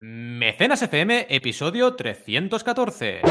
Mecenas FM, episodio 314.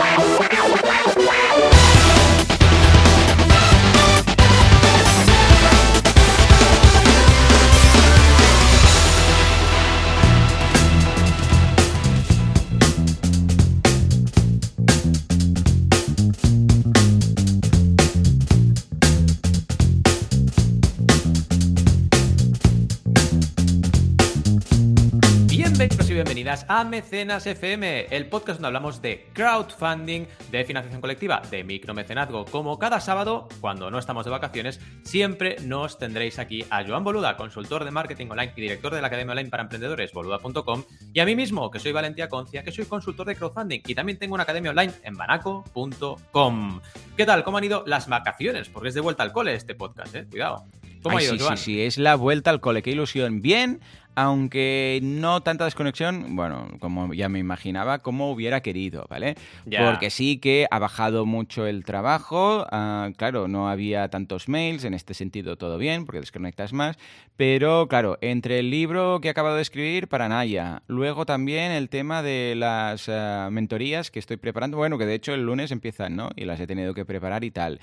Bienvenidas a Mecenas FM, el podcast donde hablamos de crowdfunding, de financiación colectiva, de micromecenazgo. Como cada sábado, cuando no estamos de vacaciones, siempre nos tendréis aquí a Joan Boluda, consultor de marketing online y director de la Academia Online para Emprendedores, boluda.com, y a mí mismo, que soy Valentía Concia, que soy consultor de crowdfunding y también tengo una academia online en banaco.com. ¿Qué tal? ¿Cómo han ido las vacaciones? Porque es de vuelta al cole este podcast, ¿eh? Cuidado. ¿Cómo Ay, ha ido, sí, Joan? sí, sí, es la vuelta al cole, qué ilusión. Bien, aunque no tanta desconexión, bueno, como ya me imaginaba, como hubiera querido, ¿vale? Porque sí que ha bajado mucho el trabajo, ah, claro, no había tantos mails, en este sentido todo bien, porque desconectas más, pero claro, entre el libro que he acabado de escribir para Naya, luego también el tema de las ah, mentorías que estoy preparando, bueno, que de hecho el lunes empiezan, ¿no? Y las he tenido que preparar y tal.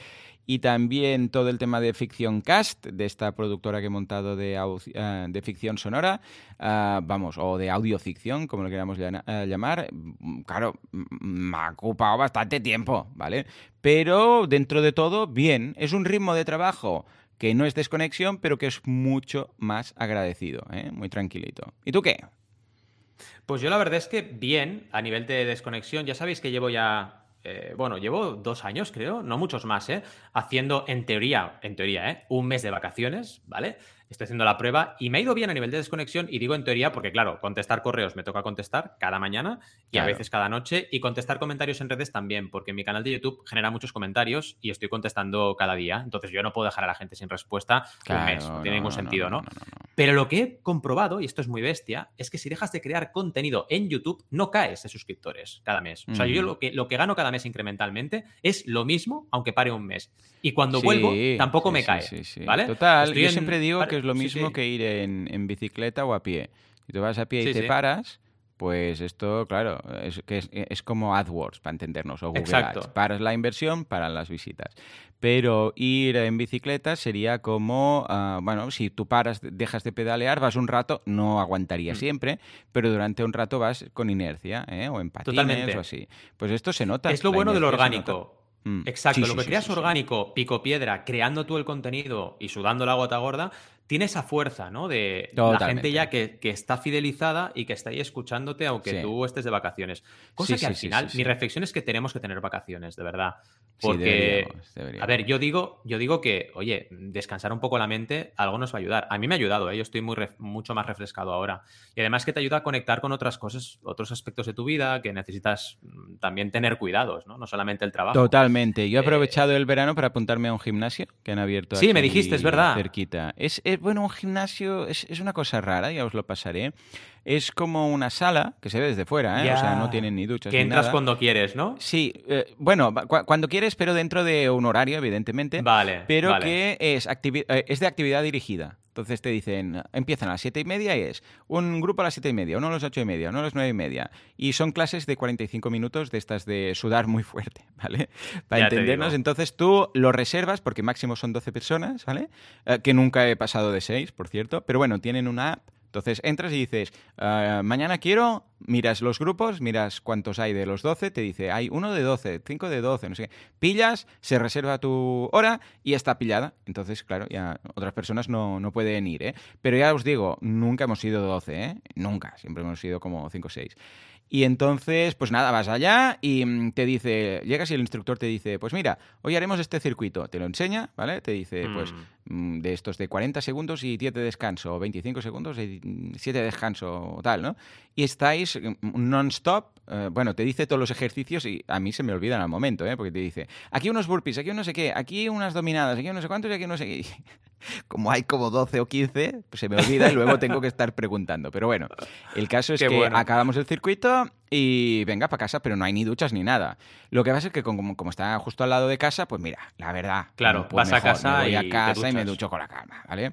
Y también todo el tema de Ficción Cast, de esta productora que he montado de, ah, de ficción sonora, ah, vamos, o de audioficción, como lo queramos ah, llamar. Mm, Claro, mm, me ha ocupado bastante tiempo, ¿vale? Pero dentro de todo, bien. Es un ritmo de trabajo que no es desconexión, pero que es mucho más agradecido, ¿eh? Muy tranquilito. ¿Y tú qué? Pues yo la verdad es que bien, a nivel de desconexión, ya sabéis que llevo ya, eh, bueno, llevo dos años creo, no muchos más, ¿eh? Haciendo en teoría, en teoría, ¿eh? Un mes de vacaciones, ¿vale? Estoy haciendo la prueba y me ha ido bien a nivel de desconexión y digo en teoría porque claro, contestar correos me toca contestar cada mañana y a veces cada noche y contestar comentarios en redes también, porque mi canal de YouTube genera muchos comentarios y estoy contestando cada día, entonces yo no puedo dejar a la gente sin respuesta un mes, no tiene ningún sentido, ¿no? Pero lo que he comprobado, y esto es muy bestia, es que si dejas de crear contenido en YouTube, no caes de suscriptores cada mes. O sea, yo lo que, lo que gano cada mes incrementalmente es lo mismo, aunque pare un mes. Y cuando Sí, vuelvo, tampoco sí, me cae. sí. ¿Vale? Total, Estoy yo en- siempre digo que es lo mismo sí. que ir en, en bicicleta o a pie. Si tú vas a pie y te paras, pues esto, claro, es, que es, es como AdWords, para entendernos, o Google Exacto. Ads. Paras la inversión, paran las visitas. Pero ir en bicicleta sería como, ah, bueno, si tú paras, dejas de pedalear, vas un rato, no aguantaría Mm. siempre, pero durante un rato vas con inercia, ¿eh? o en patines Totalmente. o así. Pues esto se nota. Es lo bueno de lo inercia se nota. orgánico. Mm. Exacto, Sí, lo que sí, creas sí. orgánico, pico piedra, creando tú el contenido y sudando la gota gorda, tiene esa fuerza, ¿no? De la gente ya que, que está fidelizada y que está ahí escuchándote aunque Sí. tú estés de vacaciones. Cosa Sí, que al final, mi reflexión es que tenemos que tener vacaciones, de verdad. Sí, Porque, deberíamos, deberíamos. a ver, yo digo, yo digo que, oye, descansar un poco la mente, algo nos va a ayudar. A mí me ha ayudado, ¿eh? yo estoy muy mucho más refrescado ahora. Y además que te ayuda a conectar con otras cosas, otros aspectos de tu vida que necesitas mm, también tener cuidados, ¿no? No solamente el trabajo. Totalmente. Yo he Eh, aprovechado el verano para apuntarme a un gimnasio que han abierto Sí, me dijiste, es verdad. cerquita. Es, es- bueno, un gimnasio es, es una cosa rara, ya os lo pasaré. Es como una sala que se ve desde fuera, ¿eh? O sea, no tienen ni duchas Que ni entras nada. cuando quieres, ¿no? Sí, eh, bueno, cuando quieres, pero dentro de un horario, evidentemente. Vale. pero vale. que es, eh, es de actividad dirigida. Entonces te dicen, empiezan a las siete y media y es un grupo a las siete y media, uno a las ocho y media, uno a las nueve y media. Y son clases de 45 minutos de estas de sudar muy fuerte, ¿vale? Para Ya entendernos. Entonces tú lo reservas, porque máximo son 12 personas, ¿vale? Eh, que nunca he pasado de 6, por cierto. Pero bueno, tienen una app. Entonces entras y dices, "Ah, mañana quiero, miras los grupos, miras cuántos hay de los 12, te dice, hay uno de 12, cinco de 12, no sé qué. Pillas, se reserva tu hora y está pillada. Entonces, claro, ya otras personas no, no pueden ir, ¿eh? Pero ya os digo, nunca hemos ido 12, ¿eh? Nunca, siempre hemos ido como 5 o 6. Y entonces, pues nada, vas allá y mm, te dice, llegas y el instructor te dice, pues mira, hoy haremos este circuito. Te lo enseña, ¿vale? Te dice, pues Mm. mm, de estos de 40 segundos y 10 de descanso, o 25 segundos y 7 de descanso, o tal, ¿no? Y estáis non-stop, eh, bueno, te dice todos los ejercicios y a mí se me olvidan al momento, ¿eh? Porque te dice, aquí unos burpees, aquí un no sé qué, aquí unas dominadas, aquí no sé cuántos y aquí no sé qué. Como hay como 12 o 15, pues se me olvida y luego tengo que estar preguntando. Pero bueno, el caso es Qué que bueno. acabamos el circuito y venga para casa, pero no hay ni duchas ni nada. Lo que pasa es que como, como está justo al lado de casa, pues mira, la verdad. Claro, pues vas a casa me voy y a casa y me ducho con la calma, ¿vale?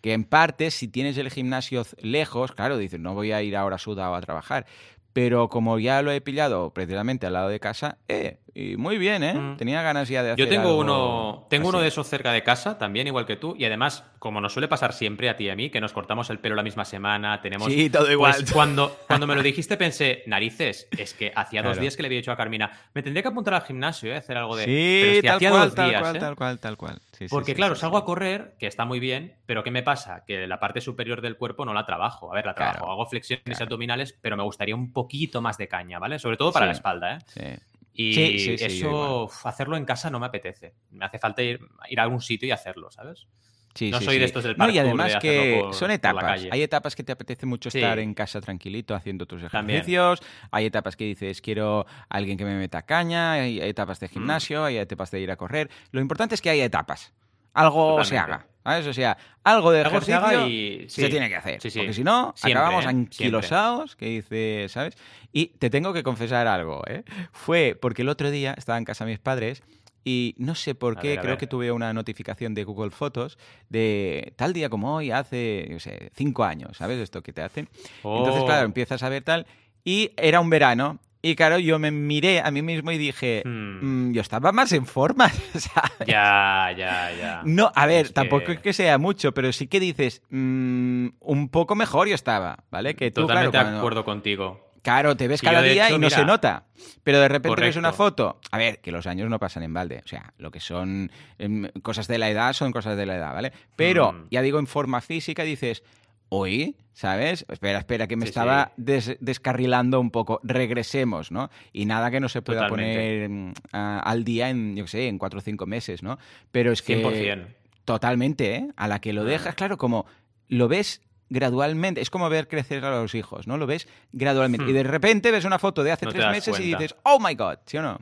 Que en parte, si tienes el gimnasio lejos, claro, dices, no voy a ir ahora sudado a trabajar. Pero como ya lo he pillado precisamente al lado de casa, eh, y muy bien, ¿eh? Mm. Tenía ganas ya de hacer Yo tengo algo uno, tengo uno de esos cerca de casa, también igual que tú, y además, como nos suele pasar siempre a ti y a mí, que nos cortamos el pelo la misma semana, tenemos... Sí, todo igual. Pues cuando, cuando me lo dijiste pensé, narices, es que hacía dos días que le había dicho a Carmina, me tendría que apuntar al gimnasio, ¿eh? Hacer algo de... Sí, Pero es que tal hacía cual, dos tal días, cual, ¿eh? tal cual, tal cual. Sí, Porque sí, claro, salgo a correr, que está muy bien, pero ¿qué me pasa? Que la parte superior del cuerpo no la trabajo. A ver, la trabajo, Claro, hago flexiones claro. abdominales, pero me gustaría un poquito más de caña, ¿vale? Sobre todo para la espalda, ¿eh? Sí. Y Sí, sí, eso, hacerlo en casa no me apetece. Me hace falta ir, ir a algún sitio y hacerlo, ¿sabes? Sí, No sí, soy de estos del No, y parkour, además de que por- son etapas. Hay etapas que te apetece mucho estar en casa tranquilito haciendo tus También. ejercicios. Hay etapas que dices quiero alguien que me meta caña. Hay etapas Mm. de gimnasio. Hay etapas de ir a correr. Lo importante es que haya etapas. Algo se haga. ¿Sabes? O sea, algo de Algo se ejercicio y- se tiene que hacer. Sí, sí. Porque si no, Siempre, acabamos anquilosados, que dice, ¿sabes? Y te tengo que confesar algo, ¿eh? Fue porque el otro día estaba en casa de mis padres y no sé por qué, ver, creo que tuve una notificación de Google Fotos de tal día como hoy, hace, yo sé, cinco años, ¿sabes? Esto que te hacen. Entonces, Oh. claro, empiezas a ver tal. Y era un verano. Y claro, yo me miré a mí mismo y dije, Hmm. "Mm, yo estaba más en forma. ¿sabes? Ya, ya, ya. No, a ver, Es tampoco que- es que sea mucho, pero sí que dices, mm, un poco mejor yo estaba, ¿vale? Que tú, Totalmente claro, de cuando- acuerdo contigo. Claro, te ves cada de día hecho, y no mira- se nota. Pero de repente ves Correcto. una foto. A ver, que los años no pasan en balde. O sea, lo que son em, cosas de la edad son cosas de la edad, ¿vale? Pero, Mm. ya digo, en forma física dices, oye, ¿sabes? Espera, espera, que me Sí, estaba sí. des- descarrilando un poco. Regresemos, ¿no? Y nada que no se pueda Totalmente. poner mm, al día en, yo qué sé, en cuatro o cinco meses, ¿no? Pero es que... 100%. Totalmente, ¿eh? A la que lo Ah. dejas, claro, como lo ves gradualmente, es como ver crecer a los hijos, ¿no? Lo ves gradualmente. Hmm. Y de repente ves una foto de hace No tres meses y dices, oh my god, ¿sí o no?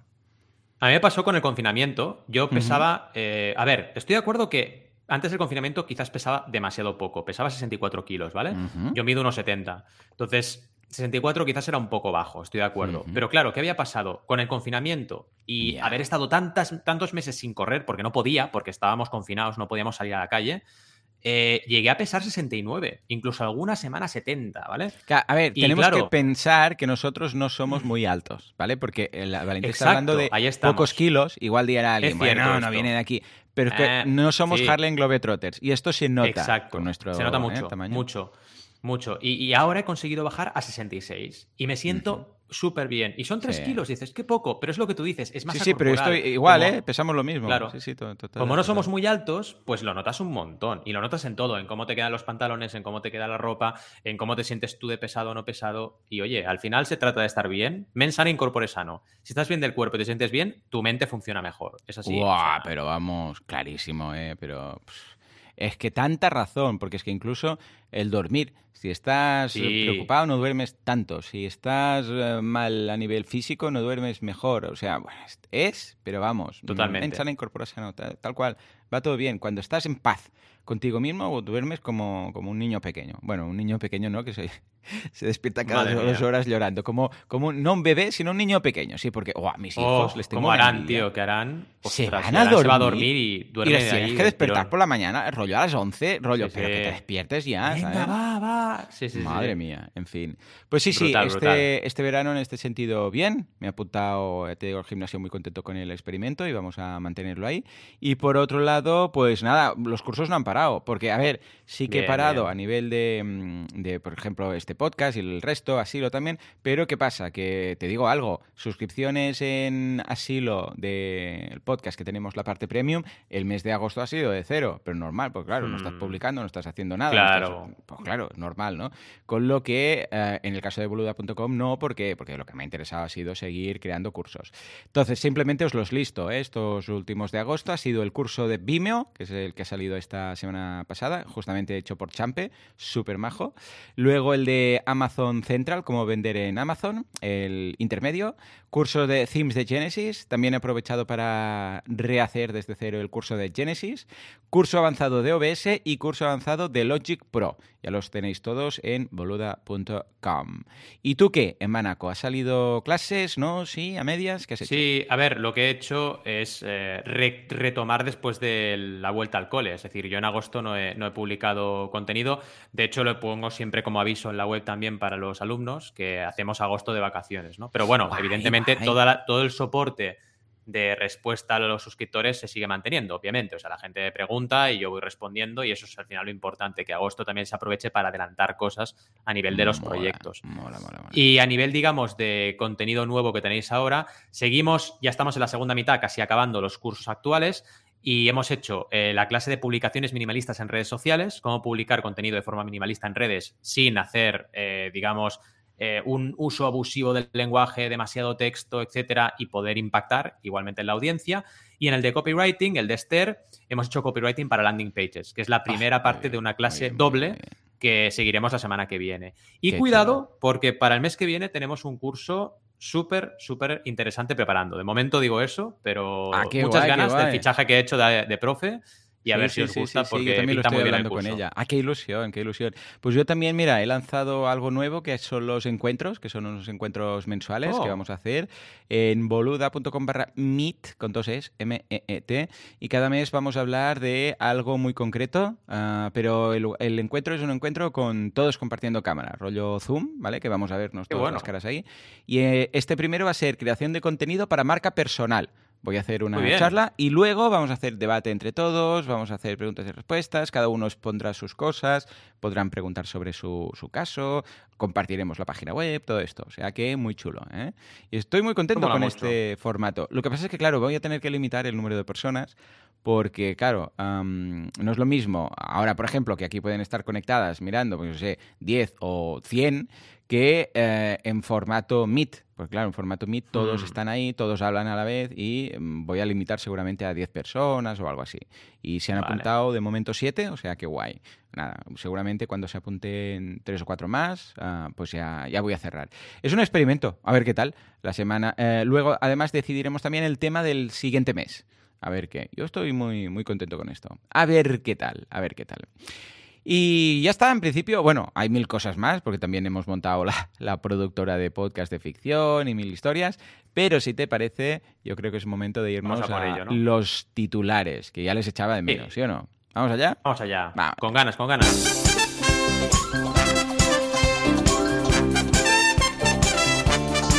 A mí me pasó con el confinamiento. Yo pesaba. eh, a ver, estoy de acuerdo que antes del confinamiento quizás pesaba demasiado poco. Pesaba 64 kilos, ¿vale? Yo mido unos 70. Entonces, 64 quizás era un poco bajo, estoy de acuerdo. Pero claro, ¿qué había pasado? Con el confinamiento y haber estado tantas, tantos meses sin correr, porque no podía, porque estábamos confinados, no podíamos salir a la calle, eh, llegué a pesar 69, incluso alguna semana 70, ¿vale? A ver, Y tenemos que pensar que nosotros no somos muy altos, ¿vale? Porque el Valentín está hablando de pocos kilos, igual dirá alguien, bueno, no esto. viene de aquí. Pero es que Eh, no somos sí. Harlem Globetrotters. Y esto se nota Exacto. con nuestro Se nota eh, mucho, tamaño. mucho, mucho. Y, y ahora he conseguido bajar a 66 y me siento súper bien. Y son 3 Sí. kilos, dices, qué poco, pero es lo que tú dices, es más Sí, sí, pero esto acorporal. igual, Como- ¿eh? Pesamos lo mismo. Claro. Sí, sí, to- total, Como no somos muy altos, pues lo notas un montón. Y lo notas en todo, en cómo te quedan los pantalones, en cómo te queda la ropa, en cómo te sientes tú de pesado o no pesado. Y oye, al final se trata de estar bien. Men sana, incorpore sano. Si estás bien del cuerpo y te sientes bien, tu mente funciona mejor. Es así. Sea, pero vamos, clarísimo, ¿eh? Pero pff, es que tanta razón, porque es que incluso el dormir, si estás eh, Sí. preocupado no duermes tanto, si estás eh, mal a nivel físico no duermes mejor, o sea, bueno, es, pero vamos, Totalmente. en sana incorpora sano, tal, tal cual, va todo bien. Cuando estás en paz contigo mismo, duermes como, como un niño pequeño. Bueno, un niño pequeño no, que se, se despierta cada Madre dos mía. horas llorando, como, como no un bebé, sino un niño pequeño, sí, porque oh, a mis oh, hijos les tengo una harán, envidia. tío, que harán. Se Ostras, van y a Arán se va a dormir dormir y Y duerme les de tienes ahí que despertar tirón. por la mañana, rollo a las 11, rollo, Sí, pero que sí. te despiertes ya, Venga, ¿sabes? va, va. Sí, sí, sí, Madre sí. mía, en fin. Pues sí, Brutal, sí, brutal. este, este verano en este sentido bien. Me he apuntado, ya te digo, al gimnasio muy contento con el experimento y vamos a mantenerlo ahí. Y por otro lado, pues nada, los cursos no han parado. Porque, a ver, sí que he parado bien. a nivel de, mm, de, por ejemplo, este podcast y el resto, Asilo también. Pero ¿qué pasa? Que te digo algo, suscripciones en Asilo del podcast que tenemos la parte premium, el mes de agosto ha sido de cero. Pero normal, porque claro, no estás Mm. publicando, no estás haciendo nada. no estás- Claro. pues claro, normal, ¿no? Con lo que eh, en el caso de boluda.com no, porque, porque lo que me ha interesado ha sido seguir creando cursos. Entonces, simplemente os los listo. ¿eh? Estos últimos de agosto ha sido el curso de Vimeo, que es el que ha salido esta semana pasada, justamente hecho por Champe, súper majo. Luego el de Amazon Central, cómo vender en Amazon, el intermedio. Curso de Themes de Genesis, también he aprovechado para rehacer desde cero el curso de Genesis. Curso avanzado de OBS y curso avanzado de Logic Pro. Ya los tenéis todos en boluda.com. ¿Y tú qué, en Manaco? ¿Has salido clases? ¿No? ¿Sí? ¿A medias? ¿Qué has hecho? Sí, a ver, lo que he hecho es eh, re- retomar después de la vuelta al cole. Es decir, yo en Ah, agosto no he, publicado contenido. De hecho, lo pongo siempre como aviso en la web también para los alumnos que hacemos agosto de vacaciones, ¿no? Pero bueno, evidentemente todo el soporte de respuesta a los suscriptores se sigue manteniendo, obviamente. O sea, la gente pregunta y yo voy respondiendo y eso es al final lo importante, que agosto también se aproveche para adelantar cosas a nivel de los proyectos. y a nivel, digamos, de contenido nuevo que tenéis ahora, seguimos, ya estamos en la segunda mitad, casi acabando los cursos actuales. Y hemos hecho eh, la clase de publicaciones minimalistas en redes sociales, cómo publicar contenido de forma minimalista en redes sin hacer, eh, digamos, eh, un uso abusivo del lenguaje, demasiado texto, etcétera, y poder impactar igualmente en la audiencia. Y en el de copywriting, el de Esther, hemos hecho copywriting para landing pages, que es la ah, primera parte de una clase doble que seguiremos la semana que viene. Y cuidado, porque para el mes que viene tenemos un curso súper, súper interesante preparando. De momento digo eso, pero ah, muchas ganas del fichaje que he hecho de profe y a ver si os gusta porque yo también lo estoy hablando con ella. Ah, qué ilusión, qué ilusión. Pues yo también, mira, he lanzado algo nuevo que son los encuentros, que son unos encuentros mensuales que oh. vamos a hacer en boluda.com barra meet, con dos es, M-E-E-T, y cada mes vamos a hablar de algo muy concreto, ah, pero el, encuentro es un encuentro con todos compartiendo cámara, rollo Zoom, ¿vale? Que vamos a vernos todas las caras ahí. Y eh, este primero va a ser creación de contenido para marca personal. Voy a hacer una charla y luego vamos a hacer debate entre todos, vamos a hacer preguntas y respuestas, cada uno expondrá sus cosas, podrán preguntar sobre su, caso, compartiremos la página web, todo esto. O sea que muy chulo. ¿eh? Y estoy muy contento con este formato. Lo que pasa es que, claro, voy a tener que limitar el número de personas porque, claro, no es lo mismo ahora, por ejemplo, que aquí pueden estar conectadas mirando, pues no sé, 10 o 100 que eh, en formato Meet. Pues claro, en formato Meet todos mm. están ahí, todos hablan a la vez y mm, voy a limitar seguramente a 10 personas o algo así. Y se han apuntado de momento 7, o sea que guay. Nada, seguramente cuando se apunten 3 o 4 más, ah, pues ya, ya voy a cerrar. Es un experimento, a ver qué tal la semana. Eh, luego, además, decidiremos también el tema del siguiente mes. A ver qué. Yo estoy muy, muy contento con esto. A ver qué tal, a ver qué tal. Y ya está, en principio, bueno, hay mil cosas más, porque también hemos montado la, productora de podcast de ficción y mil historias, pero si te parece, yo creo que es momento de irnos a, los titulares, que ya les echaba de menos, sí. o no? ¿Vamos allá? Vamos allá. Con ganas, con ganas.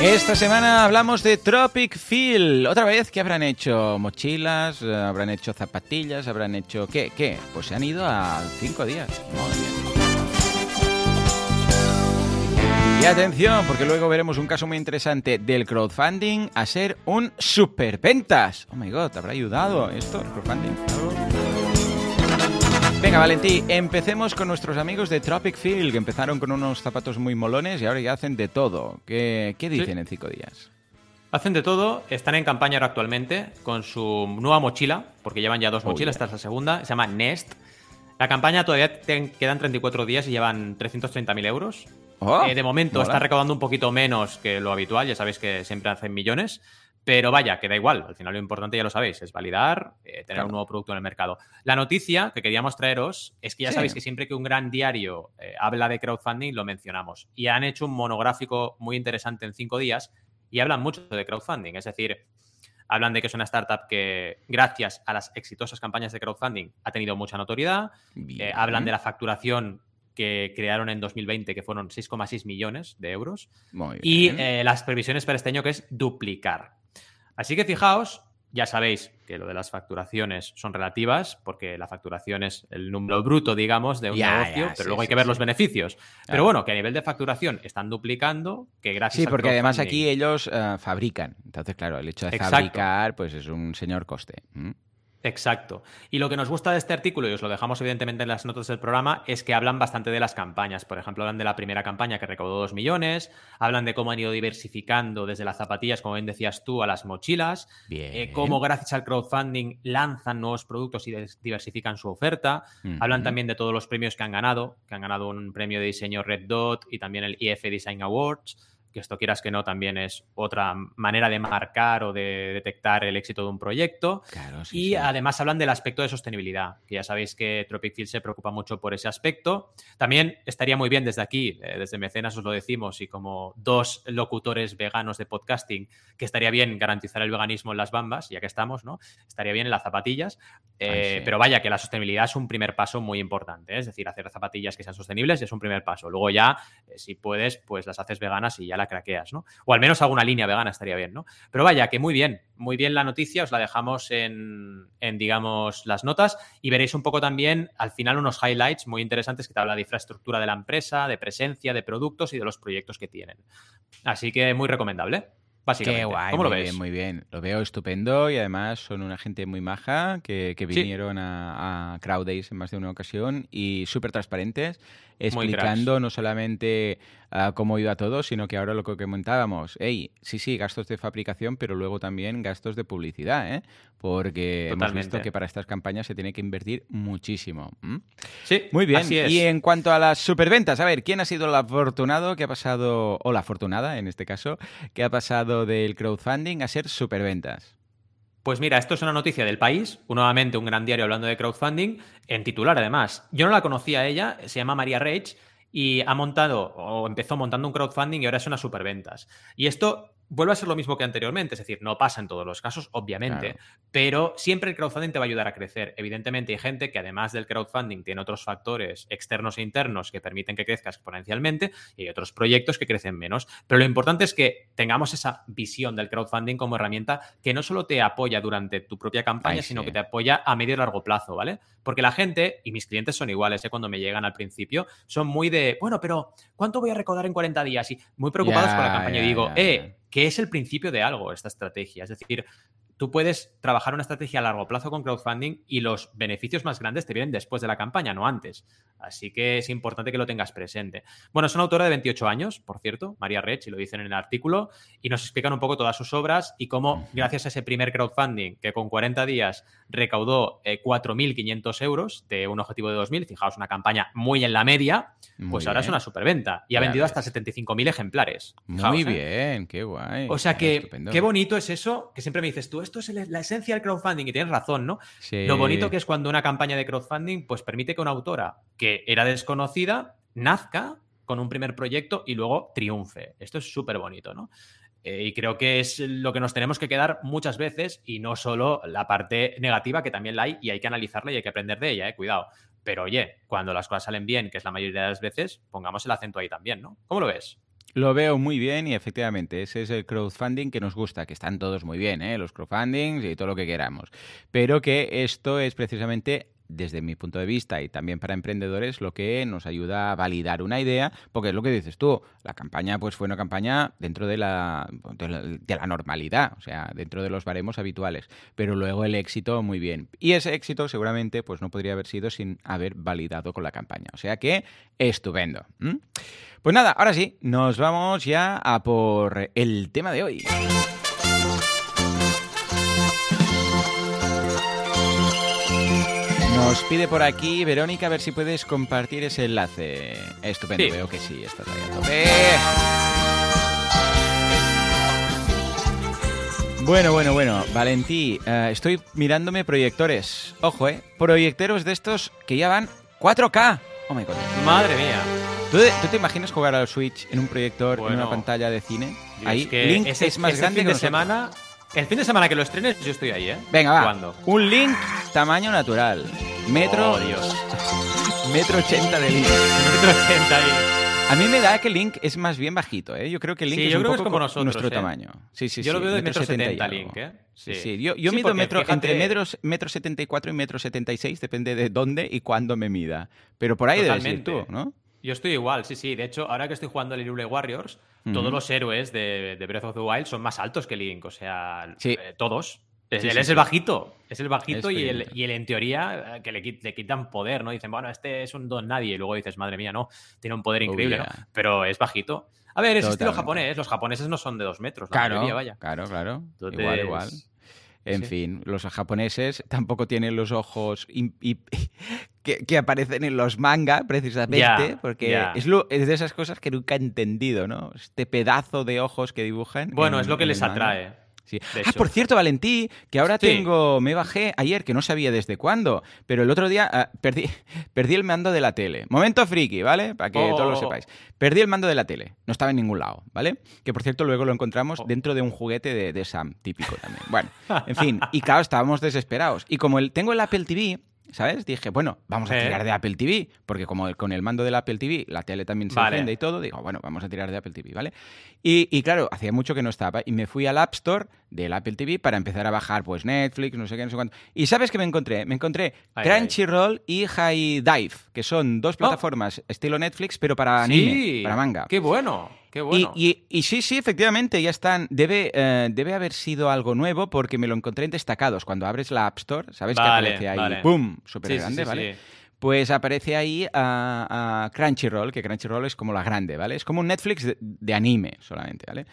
Esta semana hablamos de Tropic Feel. Otra vez, ¿qué habrán hecho? ¿Mochilas? ¿Habrán hecho zapatillas? ¿Habrán hecho qué? ¿Qué? Pues se han ido a cinco días. Y atención, porque luego veremos un caso muy interesante del crowdfunding a ser un superventas. Oh my god, ¿habrá ayudado esto? El crowdfunding. Venga, Valentí, empecemos con nuestros amigos de Tropic Field, que empezaron con unos zapatos muy molones y ahora ya hacen de todo. ¿Qué, dicen en cinco días? Hacen de todo, están en campaña ahora actualmente con su nueva mochila, porque llevan ya dos oh, mochilas, esta es la segunda, se llama Nest. La campaña todavía quedan 34 días y llevan 330.000 euros. Oh, eh, de momento está recaudando un poquito menos que lo habitual, ya sabéis que siempre hacen millones, pero vaya, que da igual. Al final lo importante ya lo sabéis, es validar, eh, tener un nuevo producto en el mercado. La noticia que queríamos traeros es que ya sabéis que siempre que un gran diario eh, habla de crowdfunding, lo mencionamos. Y han hecho un monográfico muy interesante en cinco días y hablan mucho de crowdfunding. Es decir, hablan de que es una startup que, gracias a las exitosas campañas de crowdfunding, ha tenido mucha notoriedad. Eh, hablan de la facturación que crearon en 2020, que fueron 6,6 millones de euros. y las previsiones para este año, que es duplicar. Así que fijaos, ya sabéis que lo de las facturaciones son relativas, porque la facturación es el número bruto, digamos, de un negocio, pero luego hay que ver los beneficios. Pero bueno, que a nivel de facturación están duplicando, que gracias Sí, porque además aquí ellos eh, fabrican. Entonces, claro, el hecho de fabricar, pues es un señor coste. Exacto. Y lo que nos gusta de este artículo, y os lo dejamos evidentemente en las notas del programa, es que hablan bastante de las campañas. Por ejemplo, hablan de la primera campaña que recaudó 2 millones, hablan de cómo han ido diversificando desde las zapatillas, como bien decías tú, a las mochilas, eh, cómo gracias al crowdfunding lanzan nuevos productos y diversifican su oferta. Hablan también de todos los premios que han ganado, que han ganado un premio de diseño Red Dot y también el IF Design Awards que esto quieras que no también es otra manera de marcar o de detectar el éxito de un proyecto. y además hablan del aspecto de sostenibilidad, que ya sabéis que Tropic Field se preocupa mucho por ese aspecto. También estaría muy bien desde aquí, eh, desde Mecenas os lo decimos, y como dos locutores veganos de podcasting, que estaría bien garantizar el veganismo en las bambas, ya que estamos, ¿no? Estaría bien en las zapatillas. Eh, pero vaya, que la sostenibilidad es un primer paso muy importante, ¿eh? es decir, hacer zapatillas que sean sostenibles es un primer paso. Luego ya, si puedes, pues las haces veganas y ya la craqueas, ¿no? O al menos alguna línea vegana estaría bien, ¿no? Pero vaya, que muy bien, muy bien la noticia, os la dejamos en, digamos, las notas y veréis un poco también al final unos highlights muy interesantes que te habla de infraestructura de la empresa, de presencia, de productos y de los proyectos que tienen. Así que muy recomendable. Qué guay, ¿Cómo lo ves? Bien, muy bien. Lo veo estupendo y además son una gente muy maja que, vinieron a, a Crowd Days en más de una ocasión y súper transparentes explicando no solamente uh, cómo iba todo, sino que ahora lo que comentábamos, hey, sí, sí, gastos de fabricación, pero luego también gastos de publicidad, ¿eh? porque hemos visto que para estas campañas se tiene que invertir muchísimo. Sí, muy bien. Y en cuanto a las superventas, a ver, ¿quién ha sido el afortunado que ha pasado, o la afortunada en este caso, que ha pasado del crowdfunding a ser superventas? Pues mira, esto es una noticia del país, nuevamente un gran diario hablando de crowdfunding, en titular además. Yo no la conocía a ella, se llama María Reich y ha montado o empezó montando un crowdfunding y ahora es una superventas. Y esto vuelve a ser lo mismo que anteriormente, es decir, no pasa en todos los casos, obviamente, pero siempre el crowdfunding te va a ayudar a crecer. Evidentemente hay gente que además del crowdfunding tiene otros factores externos e internos que permiten que crezca exponencialmente y hay otros proyectos que crecen menos. Pero lo importante es que tengamos esa visión del crowdfunding como herramienta que no solo te apoya durante tu propia campaña, sino que te apoya a medio y largo plazo, ¿vale? Porque la gente, y mis clientes son iguales, ¿eh? cuando me llegan al principio, son muy de, bueno, pero ¿cuánto voy a recaudar en 40 días? Y muy preocupados por la campaña. y digo, eh, que es el principio de algo esta estrategia. Es decir, tú puedes trabajar una estrategia a largo plazo con crowdfunding y los beneficios más grandes te vienen después de la campaña, no antes. Así que es importante que lo tengas presente. Bueno, es una autora de 28 años, por cierto, María Rech, y lo dicen en el artículo, y nos explican un poco todas sus obras y cómo, gracias a ese primer crowdfunding, que con 40 días recaudó 4.500 eh, euros de un objetivo de 2.000, fijaos, una campaña muy en la media, pues ahora es una superventa y ha vendido hasta 75.000 ejemplares. muy ¿eh? bien, qué guay. O sea que, qué bonito es eso, que siempre me dices tú, esto es la esencia del crowdfunding, y tienes razón, ¿no? Lo bonito que es cuando una campaña de crowdfunding, pues permite que una autora que era desconocida nazca con un primer proyecto y luego triunfe. Esto es súper bonito, ¿no? Eh, y creo que es lo que nos tenemos que quedar muchas veces y no solo la parte negativa, que también la hay y hay que analizarla y hay que aprender de ella, eh, cuidado. Pero oye, cuando las cosas salen bien, que es la mayoría de las veces, pongamos el acento ahí también, ¿no? ¿Cómo lo ves? Lo veo muy bien y efectivamente ese es el crowdfunding que nos gusta, que están todos muy bien, ¿eh? los crowdfundings y todo lo que queramos, pero que esto es precisamente desde mi punto de vista y también para emprendedores, lo que nos ayuda a validar una idea, porque es lo que dices tú, la campaña pues fue una campaña dentro de la, de la, normalidad, o sea, dentro de los baremos habituales, pero luego el éxito muy bien. Y ese éxito seguramente pues no podría haber sido sin haber validado con la campaña, o sea que estupendo. Pues nada, ahora sí, nos vamos ya a por el tema de hoy. Nos pide por aquí, Verónica, a ver si puedes compartir ese enlace. Estupendo, veo que sí, estás ahí a tope. Bueno, bueno, bueno, Valentí, eh, estoy mirándome proyectores. Ojo, eh, proyecteros de estos que ya van 4K. Oh my god. Madre mía. ¿Tú, te imaginas jugar al Switch en un proyector en una pantalla de cine? Ahí, que Link es más grande fin de semana el fin de semana que lo estrenes, yo estoy ahí, ¿eh? Venga, va. Un Link tamaño natural. Metro. Oh, Dios. Metro 80 de Link. Metro 80 de Link. A mí me da que Link es más bien bajito, ¿eh? Yo creo que Link es un poco como nosotros, nuestro ¿eh? tamaño. Sí, sí, yo lo veo de metro 70 Link, ¿eh? Sí, sí. Yo, yo mido metro, entre metros, metro 74 y metro 76, depende de dónde y cuándo me mida. Pero por ahí debes ir tú, ¿no? Yo estoy igual, sí, sí. De hecho, ahora que estoy jugando al Irule Warriors, todos los héroes de, Breath of the Wild son más altos que Link. O sea, eh, todos. él es el bajito. Es el bajito y, el, y en teoría, eh, que le, quitan poder, ¿no? Dicen, bueno, este es un don nadie. Y luego dices, madre mía, no, tiene un poder increíble, ¿no? Pero es bajito. A ver, es estilo japonés. Los japoneses no son de dos metros. Claro, vaya. claro, claro. igual, igual. En fin, los japoneses tampoco tienen los ojos que, aparecen en los manga, precisamente, porque Es, es, de esas cosas que nunca he entendido, ¿no? Este pedazo de ojos que dibujan. Bueno, es lo que les atrae. Ah, por cierto, Valentí, que ahora tengo, me bajé ayer, que no sabía desde cuándo, pero el otro día ah, perdí, perdí el mando de la tele. Momento friki, ¿vale? Para que todos lo oh. sepáis. Perdí el mando de la tele, no estaba en ningún lado, ¿vale? Que por cierto luego lo encontramos oh. dentro de un juguete de, de Sam, típico también. Bueno, en fin, y claro, estábamos desesperados. Y como el, tengo el Apple TV, ¿sabes? Dije, bueno, vamos a tirar de Apple TV, porque como con el mando del Apple TV la tele también se enciende y todo, digo, bueno, vamos a tirar de Apple TV, ¿vale? Y, claro, hacía mucho que no estaba y me fui al App Store del Apple TV para empezar a bajar pues Netflix, no sé qué, no sé cuánto. ¿Y sabes qué me encontré? Me encontré Crunchyroll y High Dive, que son dos oh. plataformas estilo Netflix, pero para anime, para manga. ¡Qué bueno! Qué bueno. Y, sí, sí, efectivamente, ya están. Debe, eh, debe haber sido algo nuevo porque me lo encontré en destacados. Cuando abres la App Store, ¿sabes que aparece ahí? ¡Pum! Súper grande, ¿vale? Pues aparece ahí a, Crunchyroll, que Crunchyroll es como la grande, ¿vale? Es como un Netflix de anime solamente, ¿vale?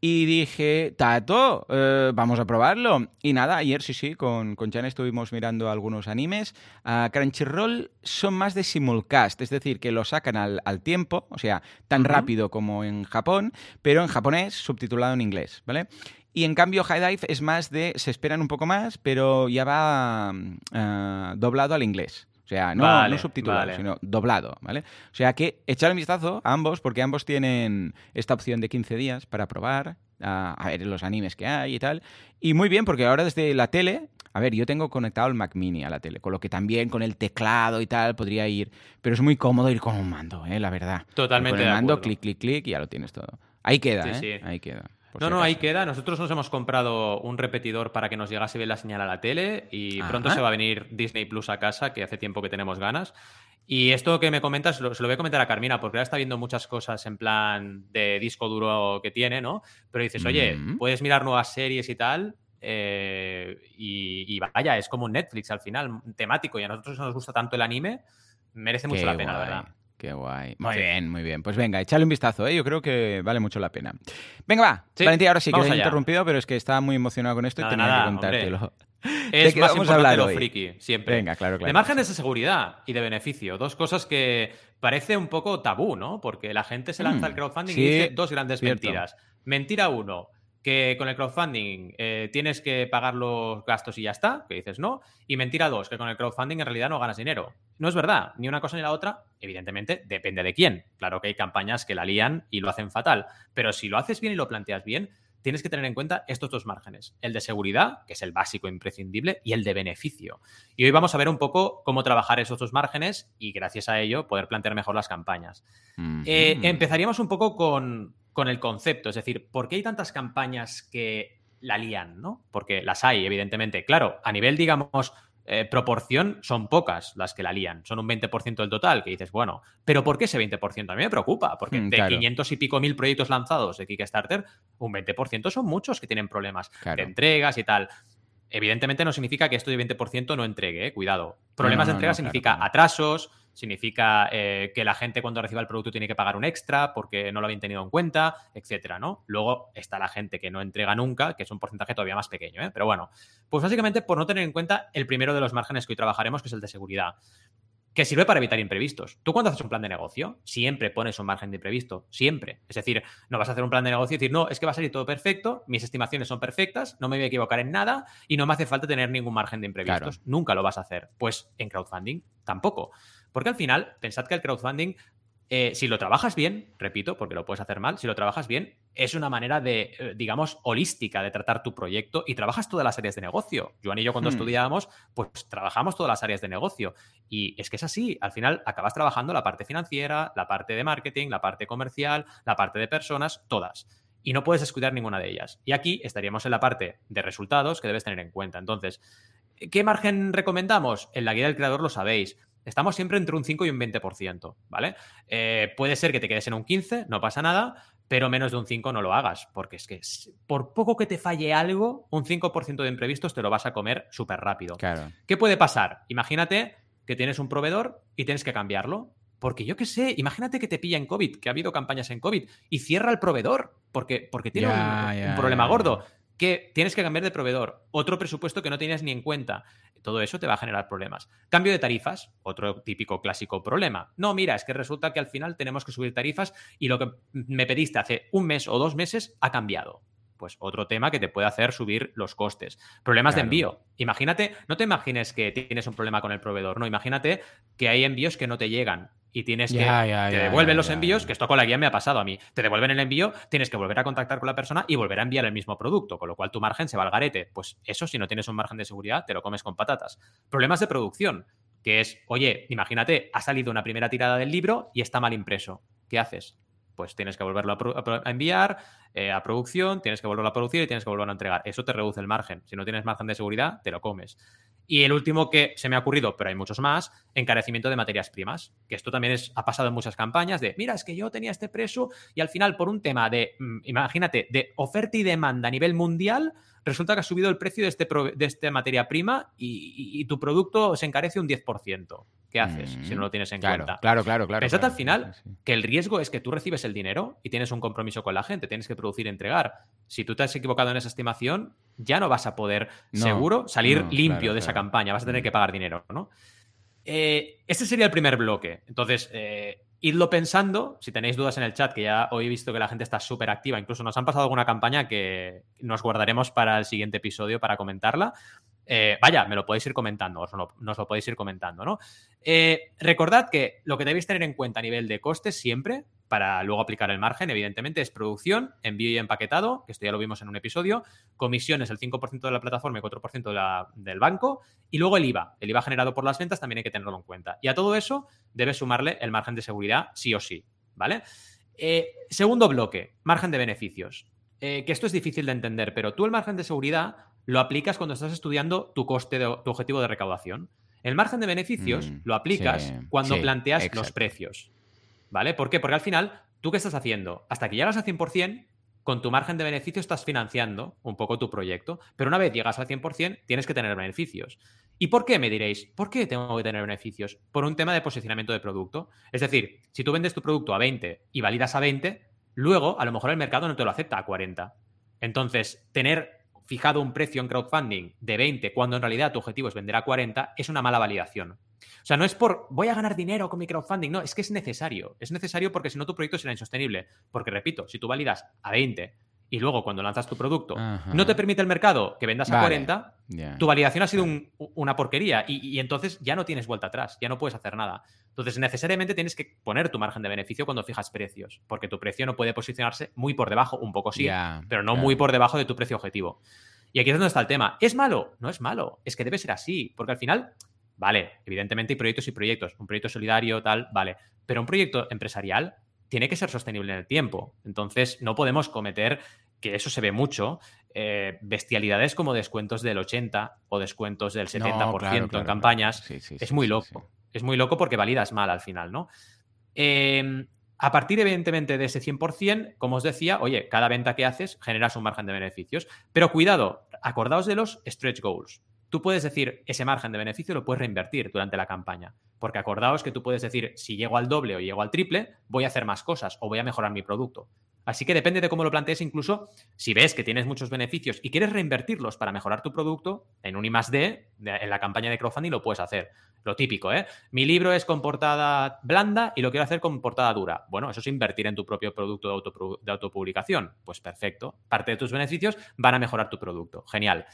Y dije, Tato, eh, vamos a probarlo. Y nada, ayer sí, sí, con, con Chan estuvimos mirando algunos animes. A Crunchyroll son más de simulcast, es decir, que lo sacan al, tiempo, o sea, tan rápido como en Japón, pero en japonés subtitulado en inglés, ¿vale? Y en cambio, High Dive es más de, se esperan un poco más, pero ya va eh, doblado al inglés. O sea, no, subtitulado, sino doblado, ¿vale? O sea que echar un vistazo a ambos, porque ambos tienen esta opción de 15 días para probar, a, ver los animes que hay y tal. Y muy bien, porque ahora desde la tele, a ver, yo tengo conectado el Mac Mini a la tele, con lo que también con el teclado y tal podría ir, pero es muy cómodo ir con un mando, ¿eh? la verdad. Totalmente. Con el mando, clic, clic, clic y ya lo tienes todo. Ahí queda, ¿eh? Ahí queda. No, no, ahí queda. Nosotros nos hemos comprado un repetidor para que nos llegase bien la señal a la tele y pronto se va a venir Disney Plus a casa, que hace tiempo que tenemos ganas. Y esto que me comentas, se lo voy a comentar a Carmina, porque ahora está viendo muchas cosas en plan de disco duro que tiene, ¿no? Pero dices, oye, mm. puedes mirar nuevas series y tal, eh, y, vaya, es como un Netflix al final, temático, y a nosotros nos gusta tanto el anime, merece mucho la pena, la verdad. Qué guay. Muy bien, muy bien. Pues venga, échale un vistazo, ¿eh? Yo creo que vale mucho la pena. Venga, va. Valentín, ahora sí que me he interrumpido, pero es que estaba muy emocionado con esto y tenía que contártelo. Es más importante lo friki, siempre. Venga, claro, claro. De márgenes de seguridad y de beneficio, dos cosas que parece un poco tabú, ¿no? Porque la gente se lanza al mm, crowdfunding y dice dos grandes mentiras. Mentira uno, que con el crowdfunding eh, tienes que pagar los gastos y ya está, que dices no. Y mentira dos, que con el crowdfunding en realidad no ganas dinero. No es verdad, ni una cosa ni la otra. Evidentemente, depende de quién. Claro que hay campañas que la lían y lo hacen fatal. Pero si lo haces bien y lo planteas bien, tienes que tener en cuenta estos dos márgenes. El de seguridad, que es el básico imprescindible, y el de beneficio. Y hoy vamos a ver un poco cómo trabajar esos dos márgenes y gracias a ello poder plantear mejor las campañas. Eh, empezaríamos un poco con, con el concepto. Es decir, ¿por qué hay tantas campañas que la lían, ¿no? Porque las hay, evidentemente. Claro, a nivel, digamos, eh, proporción, son pocas las que la lían. Son un 20% del total, que dices, bueno, ¿pero por qué ese 20%? A mí me preocupa, porque mm, de 500 y pico mil proyectos lanzados de Kickstarter, un 20% son muchos que tienen problemas de entregas y tal. Evidentemente no significa que esto de 20% no entregue, ¿eh? cuidado. Problemas de entrega significa atrasos, significa eh, que la gente cuando reciba el producto tiene que pagar un extra porque no lo habían tenido en cuenta, etcétera, ¿no? Luego está la gente que no entrega nunca, que es un porcentaje todavía más pequeño, ¿eh? Pero bueno, pues básicamente por no tener en cuenta el primero de los márgenes que hoy trabajaremos, que es el de seguridad que sirve para evitar imprevistos. Tú cuando haces un plan de negocio, siempre pones un margen de imprevisto, siempre. Es decir, no vas a hacer un plan de negocio y decir, no, es que va a salir todo perfecto, mis estimaciones son perfectas, no me voy a equivocar en nada y no me hace falta tener ningún margen de imprevistos. Nunca lo vas a hacer. Pues en crowdfunding tampoco. Porque al final, pensad que el crowdfunding, eh, si lo trabajas bien, repito, porque lo puedes hacer mal, si lo trabajas bien, es una manera de, eh, digamos, holística de tratar tu proyecto y trabajas todas las áreas de negocio. Joan y yo cuando hmm. estudiábamos, pues trabajamos todas las áreas de negocio. Y es que es así, al final acabas trabajando la parte financiera, la parte de marketing, la parte comercial, la parte de personas, todas y no puedes descuidar ninguna de ellas. Y aquí estaríamos en la parte de resultados que debes tener en cuenta. Entonces, ¿qué margen recomendamos? En la guía del creador lo sabéis. Estamos siempre entre un 5 y un 20%, ¿vale? Eh, puede ser que te quedes en un 15, no pasa nada, pero menos de un 5 no lo hagas, porque es que por poco que te falle algo, un 5% de imprevistos te lo vas a comer súper rápido. Claro. ¿Qué puede pasar? Imagínate que tienes un proveedor y tienes que cambiarlo. Porque yo qué sé, imagínate que te pilla en COVID, que ha habido campañas en COVID, y cierra el proveedor, porque, porque tiene un, problema gordo que tienes que cambiar de proveedor, otro presupuesto que no tenías ni en cuenta. Todo eso te va a generar problemas. Cambio de tarifas, otro típico clásico problema. No, mira, es que resulta que al final tenemos que subir tarifas y lo que me pediste hace un mes o dos meses ha cambiado pues otro tema que te puede hacer subir los costes. Problemas de envío. Imagínate, no te imagines que tienes un problema con el proveedor, no, imagínate que hay envíos que no te llegan y tienes que te devuelven los envíos, que esto con la guía me ha pasado a mí. Te devuelven el envío, tienes que volver a contactar con la persona y volver a enviar el mismo producto, con lo cual tu margen se va al garete. Pues eso, si no tienes un margen de seguridad, te lo comes con patatas. Problemas de producción, que es, oye, imagínate, ha salido una primera tirada del libro y está mal impreso. ¿Qué haces? pues tienes que volverlo a, enviar eh, a producción, tienes que volverlo a producir y tienes que volverlo a entregar. Eso te reduce el margen. Si no tienes margen de seguridad, te lo comes. Y el último que se me ha ocurrido, pero hay muchos más, encarecimiento de materias primas. Que esto también es, ha pasado en muchas campañas de, mira, es que yo tenía este precio y al final por un tema de, mm, imagínate, de oferta y demanda a nivel mundial, resulta que ha subido el precio de, este, de esta materia prima y, y tu producto se encarece un 10%. ¿qué haces si no lo tienes en cuenta? Claro, claro, claro. Pensate al final que el riesgo es que tú recibes el dinero y tienes un compromiso con la gente, tienes que producir y entregar. Si tú te has equivocado en esa estimación, ya no vas a poder, seguro, salir limpio de esa campaña, vas a tener que pagar dinero, ¿no? Eh, este sería el primer bloque. Entonces, eh, idlo pensando. Si tenéis dudas en el chat, que ya hoy he visto que la gente está súper activa, incluso nos han pasado alguna campaña que nos guardaremos para el siguiente episodio para comentarla. Eh, vaya, me lo podéis ir comentando, os lo, nos lo podéis ir comentando, ¿no? Eh, recordad que lo que debéis tener en cuenta a nivel de costes siempre, para luego aplicar el margen, evidentemente, es producción, envío y empaquetado, que esto ya lo vimos en un episodio, comisiones el 5% de la plataforma y 4% del banco, y luego el IVA. El IVA generado por las ventas también hay que tenerlo en cuenta. Y a todo eso debes sumarle el margen de seguridad sí o sí, ¿vale? Eh, segundo bloque, margen de beneficios. que esto es difícil de entender, pero tú el margen de seguridad lo aplicas cuando estás estudiando tu coste, de, tu objetivo de recaudación. El margen de beneficios mm, lo aplicas cuando planteas los precios. ¿Vale? ¿Por qué? Porque al final, ¿tú qué estás haciendo? Hasta que llegas al 100%, con tu margen de beneficio estás financiando un poco tu proyecto, pero una vez llegas al 100%, tienes que tener beneficios. ¿Y por qué? Me diréis, ¿por qué tengo que tener beneficios? Por un tema de posicionamiento de producto. Es decir, si tú vendes tu producto a 20 y validas a 20, luego a lo mejor el mercado no te lo acepta a 40. Entonces, tener fijado un precio en crowdfunding de 20 cuando en realidad tu objetivo es vender a 40 es una mala validación. O sea, no es por voy a ganar dinero con mi crowdfunding, no, es que es necesario. Es necesario porque si no tu proyecto será insostenible. Porque repito, si tú validas a 20 y luego cuando lanzas tu producto no te permite el mercado que vendas a 40, tu validación ha sido una porquería y, entonces ya no tienes vuelta atrás, ya no puedes hacer nada. Entonces necesariamente tienes que poner tu margen de beneficio cuando fijas precios, porque tu precio no puede posicionarse muy por debajo, un poco sí, pero no muy por debajo de tu precio objetivo. Y aquí es donde está el tema. ¿Es malo? No es malo, es que debe ser así, porque al final, vale, evidentemente hay proyectos y proyectos, un proyecto solidario, tal, vale, pero un proyecto empresarial tiene que ser sostenible en el tiempo. Entonces, no podemos cometer, que eso se ve mucho, eh, bestialidades como descuentos del 80 o descuentos del 70% en campañas. es muy loco. Es muy loco porque validas mal al final, ¿no? Em, a partir, evidentemente, de ese 100%, como os decía, oye, cada venta que haces generas un margen de beneficios. Pero cuidado, acordaos de los stretch goals tú puedes decir, ese margen de beneficio lo puedes reinvertir durante la campaña. Porque acordaos que tú puedes decir, si llego al doble o llego al triple, voy a hacer más cosas o voy a mejorar mi producto. Así que depende de cómo lo plantees, incluso si ves que tienes muchos beneficios y quieres reinvertirlos para mejorar tu producto, en un I D, en la campaña de crowdfunding lo puedes hacer. Lo típico, ¿eh? Mi libro es con portada blanda y lo quiero hacer con portada dura. Bueno, eso es invertir en tu propio producto de, autopublicación. Pues perfecto. Parte de tus beneficios van a mejorar tu producto. Genial.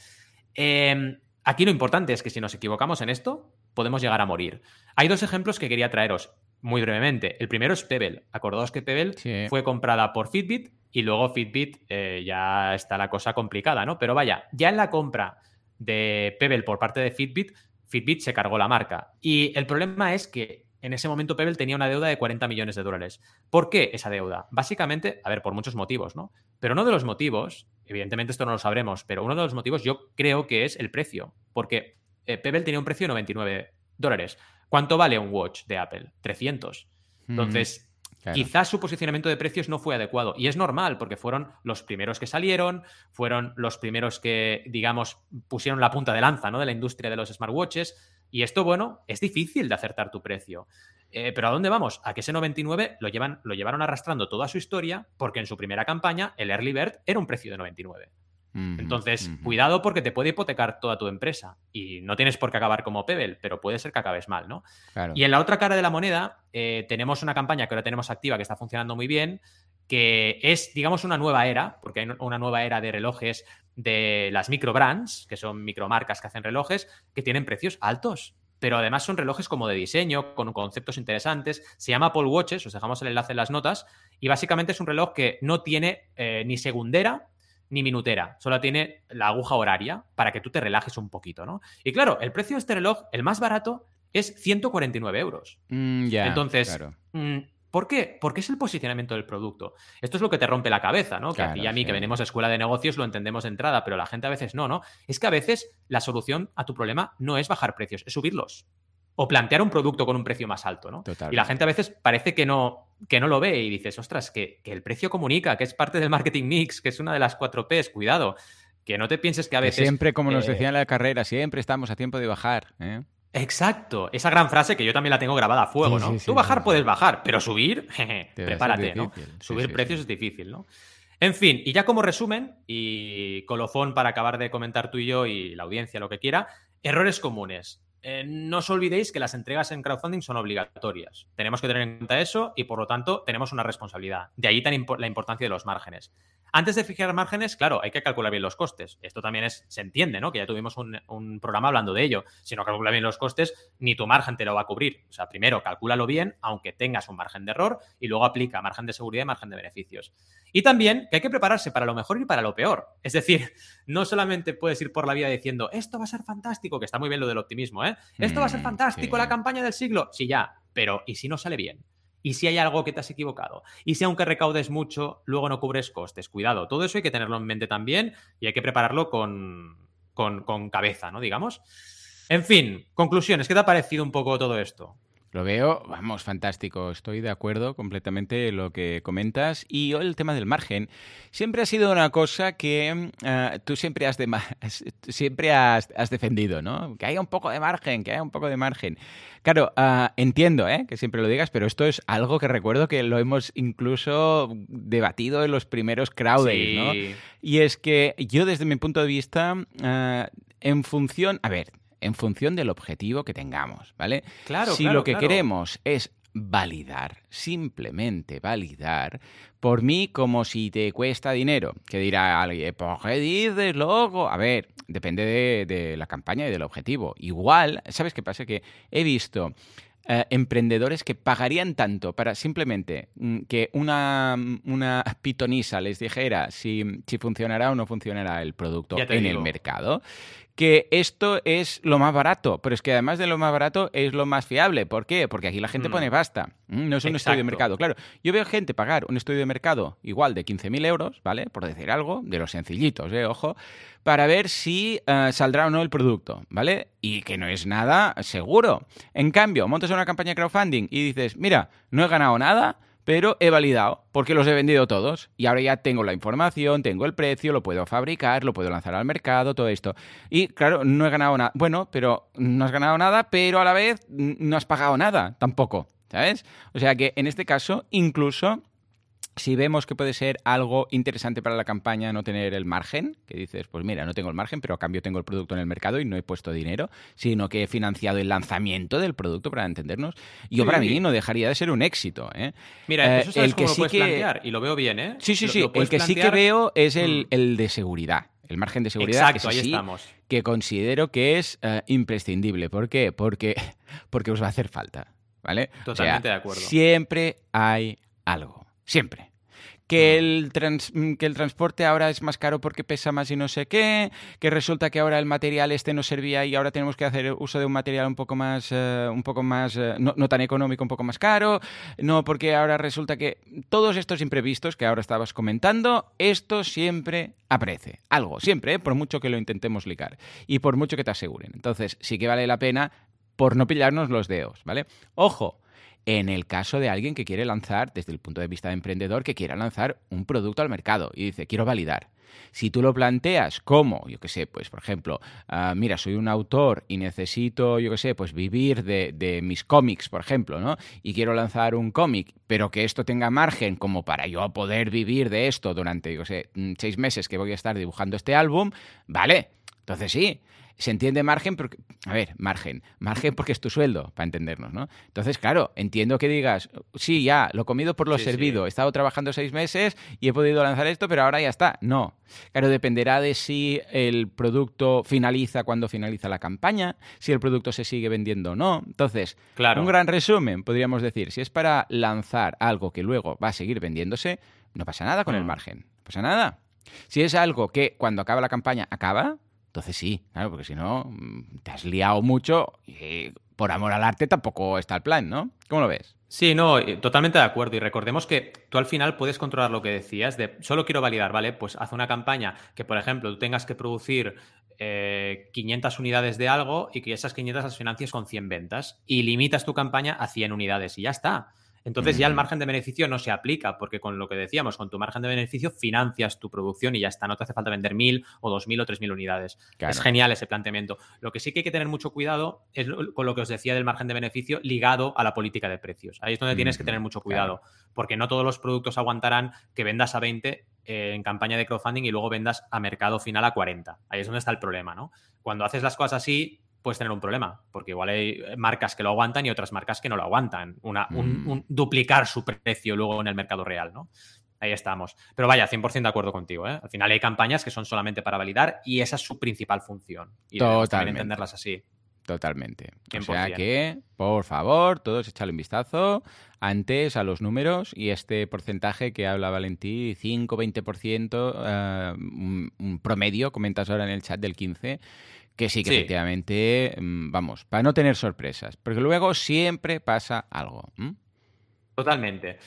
Eh, Aquí lo importante es que si nos equivocamos en esto, podemos llegar a morir. Hay dos ejemplos que quería traeros muy brevemente. El primero es Pebble. Acordaos que Pebble fue comprada por Fitbit y luego Fitbit eh, ya está la cosa complicada, ¿no? Pero vaya, ya en la compra de Pebble por parte de Fitbit, Fitbit se cargó la marca. Y el problema es que en ese momento Pebble tenía una deuda de 40 millones de dólares. ¿Por qué esa deuda? Básicamente, a ver, por muchos motivos, ¿no? Pero uno de los motivos Evidentemente esto no lo sabremos, pero uno de los motivos yo creo que es el precio, porque eh, Pebble tenía un precio de 99 dólares. ¿Cuánto vale un watch de Apple? 300. Entonces, quizás su posicionamiento de precios no fue adecuado. Y es normal, porque fueron los primeros que salieron, fueron los primeros que, digamos, pusieron la punta de lanza ¿no? de la industria de los smartwatches. Y esto, bueno, es difícil de acertar tu precio. Eh, pero ¿a dónde vamos? A que ese 99 lo, lo llevaron arrastrando toda su historia porque en su primera campaña el Early Bird era un precio de 99. Entonces, cuidado porque te puede hipotecar toda tu empresa y no tienes por qué acabar como Pebble, pero puede ser que acabes mal, ¿no? Y en la otra cara de la moneda eh, tenemos una campaña que ahora tenemos activa que está funcionando muy bien, que es, digamos, una nueva era, porque hay una nueva era de relojes de las micro brands, que son micromarcas que hacen relojes, que tienen precios altos. Pero además son relojes como de diseño, con conceptos interesantes. Se llama Apple Watches, os dejamos el enlace en las notas. Y básicamente es un reloj que no tiene eh, ni segundera ni minutera, solo tiene la aguja horaria para que tú te relajes un poquito, ¿no? Y claro, el precio de este reloj, el más barato, es 149 euros. Mm, ya, Entonces, mm, ¿Por qué? Porque es el posicionamiento del producto. Esto es lo que te rompe la cabeza, ¿no? que a ti y a mí, que venimos a escuela de negocios, lo entendemos de entrada, pero la gente a veces no, ¿no? Es que a veces la solución a tu problema no es bajar precios, es subirlos. O plantear un producto con un precio más alto, ¿no? Y la gente a veces parece que no, que no lo ve y dices, ostras, que, que, el precio comunica, que es parte del marketing mix, que es una de las cuatro Ps, cuidado. Que no te pienses que a veces. siempre, como nos eh, decía en la carrera, siempre estamos a tiempo de bajar. ¿eh? Exacto, esa gran frase que yo también la tengo grabada a fuego, ¿no? Tú bajar puedes bajar, pero subir, prepárate, ¿no? Subir precios es difícil, ¿no? En fin, y ya como resumen, y colofón para acabar de comentar tú y yo y la audiencia lo que quiera, errores comunes. Eh, no os olvidéis que las entregas en crowdfunding son obligatorias. Tenemos que tener en cuenta eso y por lo tanto tenemos una responsabilidad. De ahí la importancia de los márgenes. Antes de fijar márgenes, claro, hay que calcular bien los costes. Esto también es, se entiende, ¿no? Que ya tuvimos un, programa hablando de ello. Si no calculas bien los costes, ni tu margen te lo va a cubrir. O sea, primero, calcúlalo bien, aunque tengas un margen de error, y luego aplica margen de seguridad y margen de beneficios. Y también que hay que prepararse para lo mejor y para lo peor. Es decir, no solamente puedes ir por la vida diciendo, esto va a ser fantástico, que está muy bien lo del optimismo, ¿eh? Esto va a ser mm, fantástico, la campaña del siglo. Sí, ya, pero ¿y si no sale bien? y si hay algo que te has equivocado. Y si aunque recaudes mucho, luego no cubres costes. Cuidado, todo eso hay que tenerlo en mente también y hay que prepararlo con, con, cabeza, ¿no? Digamos. En fin, conclusiones, ¿qué te ha parecido un poco todo esto? Lo veo, vamos, fantástico. Estoy de acuerdo completamente en lo que comentas. Y el tema del margen siempre ha sido una cosa que eh, tú siempre has, de, siempre has, defendido, ¿no? Que haya un poco de margen, que haya un poco de margen. Claro, uh, entiendo ¿eh? que siempre lo digas, pero esto es algo que recuerdo que lo hemos incluso debatido en los primeros crowd ¿no? Y es que yo desde mi punto de vista, uh, en función, a ver, en función del objetivo que tengamos, ¿vale? Claro, si lo que queremos es validar, simplemente validar, por mí como si te cuesta dinero. Que dirá alguien, ¿por qué dices, loco? A ver, depende de, la campaña y del objetivo. Igual, ¿sabes qué pasa? Que he visto eh, emprendedores que pagarían tanto para simplemente mm, que una, una pitonisa les dijera si, si funcionará o no funcionará el producto en el mercado, que esto es lo más barato, pero es que además de lo más barato es lo más fiable. ¿Por qué? Porque aquí la gente mm. pone basta. Mm, no es un estudio de mercado. Claro, yo veo gente pagar un estudio de mercado igual de 15.000 euros, ¿vale? Por decir algo, de los sencillitos, ¿eh? Ojo, para ver si eh, saldrá o no el producto, ¿vale? Y que no es nada seguro. En cambio, montas una campaña de crowdfunding y dices, mira, no he ganado nada, pero he validado porque los he vendido todos y ahora ya tengo la información, tengo el precio, lo puedo fabricar, lo puedo lanzar al mercado, todo esto. Y claro, no he ganado nada. Bueno, pero no has ganado nada, pero a la vez no has pagado nada tampoco, ¿sabes? O sea que en este caso, incluso si vemos que puede ser algo interesante para la campaña no tener el margen, que dices, pues mira, no tengo el margen, pero a cambio tengo el producto en el mercado y no he puesto dinero, sino que he financiado el lanzamiento del producto para entendernos, yo para mí no dejaría de ser un éxito. ¿eh? Mira, eso el que sí que... plantear y lo veo bien, ¿eh? Sí, sí, sí. el que sí que veo es el, mm. de seguridad. El margen de seguridad Exacto, ahí estamos. que considero que es eh, imprescindible. ¿Por qué? Porque, porque os va a hacer falta. ¿Vale? Totalmente de acuerdo. Siempre hay algo. Siempre. Que el, que el transporte ahora es más caro porque pesa más y no sé qué, que resulta que ahora el material este no servía y ahora tenemos que hacer uso de un material un poco más, eh, un poco más eh, no, tan económico, un poco más caro, no porque ahora resulta que todos estos imprevistos que ahora estabas comentando, esto siempre aparece, algo, siempre, ¿eh? por mucho que lo intentemos ligar y por mucho que te aseguren. Entonces sí que vale la pena por no pillarnos los dedos, ¿vale? Ojo, en el caso de alguien que quiere lanzar, desde el punto de vista de emprendedor, que quiera lanzar un producto al mercado y dice, quiero validar. Si tú lo planteas como, yo qué sé, pues por ejemplo, ah, mira, soy un autor y necesito, yo qué sé, pues vivir de, de mis cómics, por ejemplo, ¿no? Y quiero lanzar un cómic, pero que esto tenga margen como para yo poder vivir de esto durante, yo qué sé, mm, seis meses que voy a estar dibujando este álbum, vale, entonces sí, se entiende margen, porque, a ver, margen, margen porque es tu sueldo, para entendernos, ¿no? Entonces, claro, entiendo que digas, sí, ya, lo comido por lo Sí, servido, sí. he estado trabajando seis meses y he podido lanzar esto, pero ahora ya está. No. Claro, dependerá de si el producto finaliza cuando finaliza la campaña, si el producto se sigue vendiendo o no. Entonces, Claro. un gran resumen, podríamos decir, si es para lanzar algo que luego va a seguir vendiéndose, no pasa nada con el Mm. margen, no pasa nada. Si es algo que cuando acaba la campaña acaba, entonces sí, claro, porque si no, mm, te has liado mucho y por amor al arte tampoco está el plan, ¿no? ¿Cómo lo ves? Sí, no, eh, totalmente de acuerdo. Y recordemos que tú al final puedes controlar lo que decías de solo quiero validar, ¿vale? Pues haz una campaña que, por ejemplo, tú tengas que producir eh, 500 unidades de algo y que esas 500 las financies con 100 ventas y limitas tu campaña a 100 unidades y ya está. Entonces ya el margen de beneficio no se aplica, porque con lo que decíamos, con tu margen de beneficio financias tu producción y ya está, no te hace falta vender mil o dos mil o tres mil unidades. Claro. Es genial ese planteamiento. Lo que sí que hay que tener mucho cuidado es con lo que os decía del margen de beneficio ligado a la política de precios. Ahí es donde tienes que tener mucho cuidado, porque no todos los productos aguantarán que vendas a 20 eh, en campaña de crowdfunding y luego vendas a mercado final a 40. Ahí es donde está el problema, ¿no? Cuando haces las cosas así, puedes tener un problema, porque igual hay marcas que lo aguantan y otras marcas que no lo aguantan. Una, Mm. un duplicar su precio luego en el mercado real, ¿no? Ahí estamos. Pero vaya, 100% de acuerdo contigo. ¿eh? Al final hay campañas que son solamente para validar y esa es su principal función. Y Totalmente. entenderlas así. Totalmente. O 100%. sea que, por favor, todos echadle un vistazo antes a los números y este porcentaje que habla Valentí, 5-20%, eh, un, un promedio, comentas ahora en el chat del 15%, que sí que Sí. efectivamente, mm, vamos, para no tener sorpresas, porque luego siempre pasa algo. Totalmente.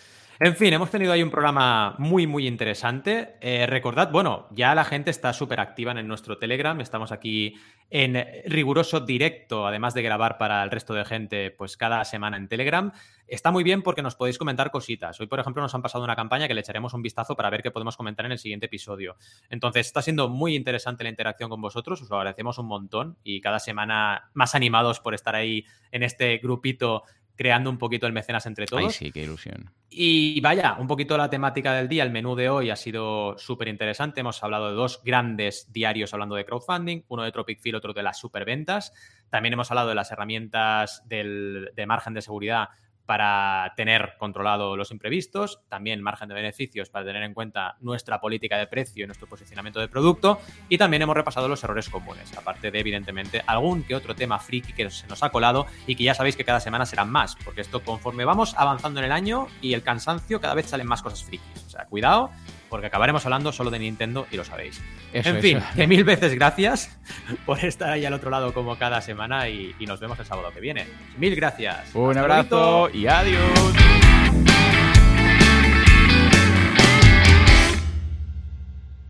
En fin, hemos tenido ahí un programa muy, muy interesante. Eh, recordad, bueno, ya la gente está súper activa en nuestro Telegram. Estamos aquí en riguroso directo, además de grabar para el resto de gente, pues cada semana en Telegram. Está muy bien porque nos podéis comentar cositas. Hoy, por ejemplo, nos han pasado una campaña que le echaremos un vistazo para ver qué podemos comentar en el siguiente episodio. Entonces, está siendo muy interesante la interacción con vosotros. Os lo agradecemos un montón y cada semana más animados por estar ahí en este grupito creando un poquito el mecenas entre todos. Ay, sí, qué ilusión. Y vaya, un poquito la temática del día, el menú de hoy ha sido súper interesante. Hemos hablado de dos grandes diarios hablando de crowdfunding, uno de Tropic Field, otro de las superventas. También hemos hablado de las herramientas del, de margen de seguridad para tener controlado los imprevistos, también margen de beneficios para tener en cuenta nuestra política de precio y nuestro posicionamiento de producto, y también hemos repasado los errores comunes, aparte de, evidentemente, algún que otro tema friki que se nos ha colado y que ya sabéis que cada semana serán más, porque esto conforme vamos avanzando en el año y el cansancio, cada vez salen más cosas frikis. O sea, cuidado, porque acabaremos hablando solo de Nintendo y lo sabéis. Eso, en fin, eso. que mil veces gracias por estar ahí al otro lado como cada semana y, y nos vemos el sábado que viene. Mil gracias. Un Hasta abrazo y adiós.